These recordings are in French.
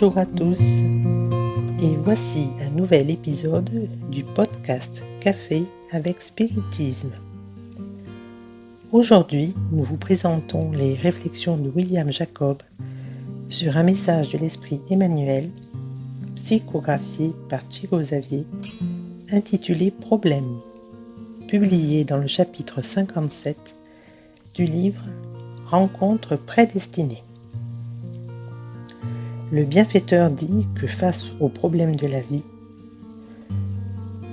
Bonjour à tous et voici un nouvel épisode du podcast Café avec Spiritisme. Aujourd'hui, nous vous présentons les réflexions de William Jacob sur un message de l'esprit Emmanuel, psychographié par Chico Xavier, intitulé Problème, publié dans le chapitre 57 du livre Rencontre prédestinée. Le bienfaiteur dit que face aux problèmes de la vie,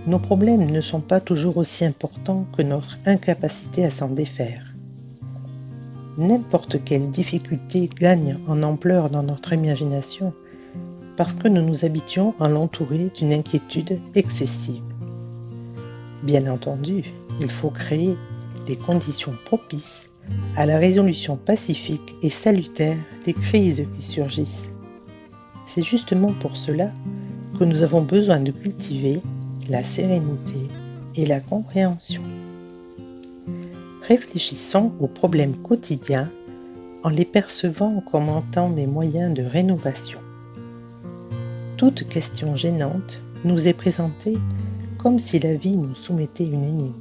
nos problèmes ne sont pas toujours aussi importants que notre incapacité à s'en défaire. N'importe quelle difficulté gagne en ampleur dans notre imagination parce que nous nous habituons à l'entourer d'une inquiétude excessive. Bien entendu, il faut créer des conditions propices à la résolution pacifique et salutaire des crises qui surgissent c'est justement pour cela que nous avons besoin de cultiver la sérénité et la compréhension. Réfléchissons aux problèmes quotidiens en les percevant comme étant des moyens de rénovation. Toute question gênante nous est présentée comme si la vie nous soumettait une énigme.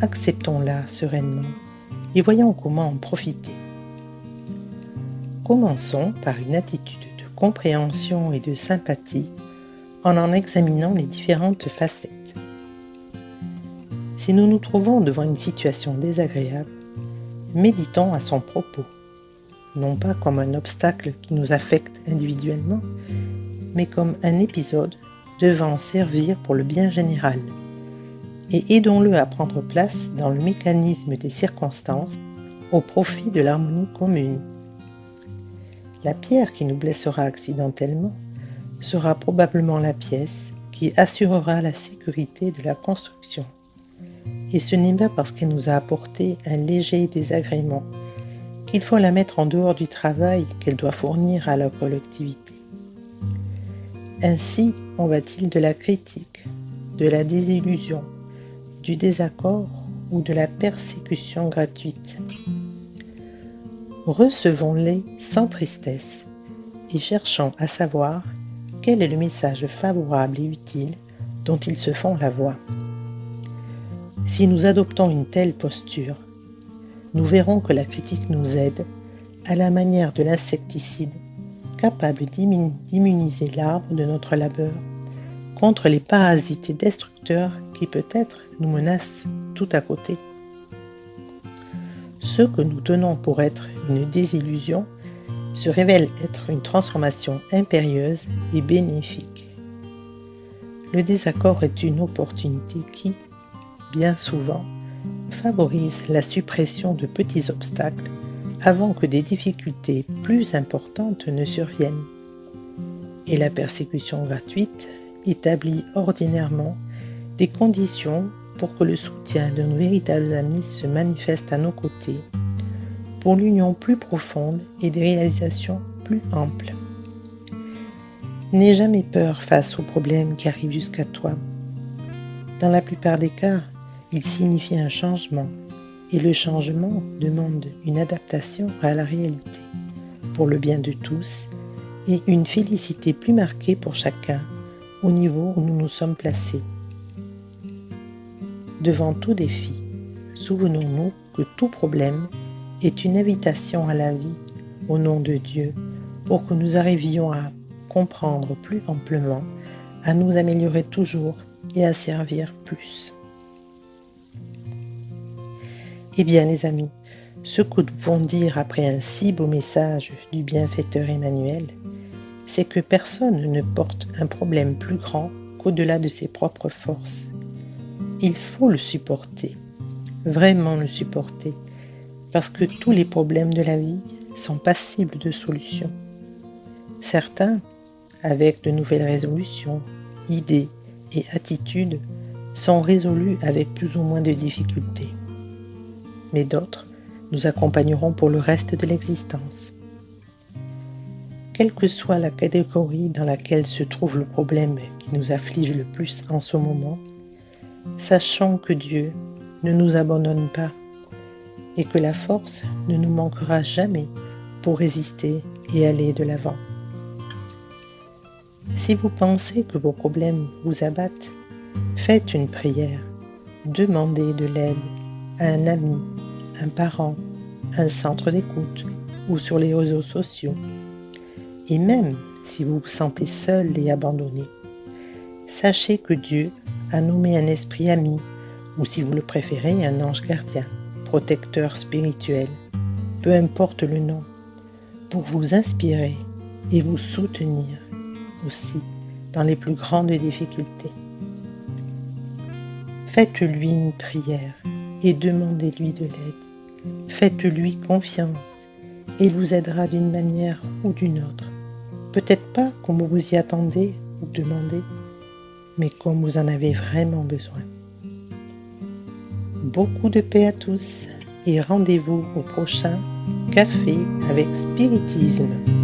Acceptons-la sereinement et voyons comment en profiter. Commençons par une attitude compréhension et de sympathie en en examinant les différentes facettes. Si nous nous trouvons devant une situation désagréable, méditons à son propos, non pas comme un obstacle qui nous affecte individuellement, mais comme un épisode devant servir pour le bien général, et aidons-le à prendre place dans le mécanisme des circonstances au profit de l'harmonie commune. La pierre qui nous blessera accidentellement sera probablement la pièce qui assurera la sécurité de la construction. Et ce n'est pas parce qu'elle nous a apporté un léger désagrément qu'il faut la mettre en dehors du travail qu'elle doit fournir à la collectivité. Ainsi en va-t-il de la critique, de la désillusion, du désaccord ou de la persécution gratuite? Recevons-les sans tristesse et cherchons à savoir quel est le message favorable et utile dont ils se font la voix. Si nous adoptons une telle posture, nous verrons que la critique nous aide, à la manière de l'insecticide, capable d'immuniser l'arbre de notre labeur contre les parasites destructeurs qui peut-être nous menacent tout à côté. Ce que nous tenons pour être une désillusion se révèle être une transformation impérieuse et bénéfique. Le désaccord est une opportunité qui, bien souvent, favorise la suppression de petits obstacles avant que des difficultés plus importantes ne surviennent. Et la persécution gratuite établit ordinairement des conditions pour que le soutien de nos véritables amis se manifeste à nos côtés, pour l'union plus profonde et des réalisations plus amples. N'aie jamais peur face aux problèmes qui arrivent jusqu'à toi. Dans la plupart des cas, ils signifient un changement, et le changement demande une adaptation à la réalité, pour le bien de tous, et une félicité plus marquée pour chacun au niveau où nous nous sommes placés. Devant tout défi, souvenons-nous que tout problème est une invitation à la vie au nom de Dieu pour que nous arrivions à comprendre plus amplement, à nous améliorer toujours et à servir plus. Eh bien les amis, ce que nous pouvons dire après un si beau message du bienfaiteur Emmanuel, c'est que personne ne porte un problème plus grand qu'au-delà de ses propres forces il faut le supporter, vraiment le supporter, parce que tous les problèmes de la vie sont passibles de solutions. Certains, avec de nouvelles résolutions, idées et attitudes, sont résolus avec plus ou moins de difficultés. Mais d'autres nous accompagneront pour le reste de l'existence. Quelle que soit la catégorie dans laquelle se trouve le problème qui nous afflige le plus en ce moment, sachant que Dieu ne nous abandonne pas et que la force ne nous manquera jamais pour résister et aller de l'avant. Si vous pensez que vos problèmes vous abattent, faites une prière. Demandez de l'aide à un ami, un parent, un centre d'écoute ou sur les réseaux sociaux. Et même si vous vous sentez seul et abandonné, sachez que Dieu a nommé un esprit ami, ou si vous le préférez, un ange gardien, protecteur spirituel, peu importe le nom, pour vous inspirer et vous soutenir aussi dans les plus grandes difficultés. Faites-lui une prière et demandez-lui de l'aide. Faites-lui confiance et il vous aidera d'une manière ou d'une autre. Peut-être pas comme vous y attendez ou demandez, mais comme vous en avez vraiment besoin. Beaucoup de paix à tous et rendez-vous au prochain Café avec Spiritisme.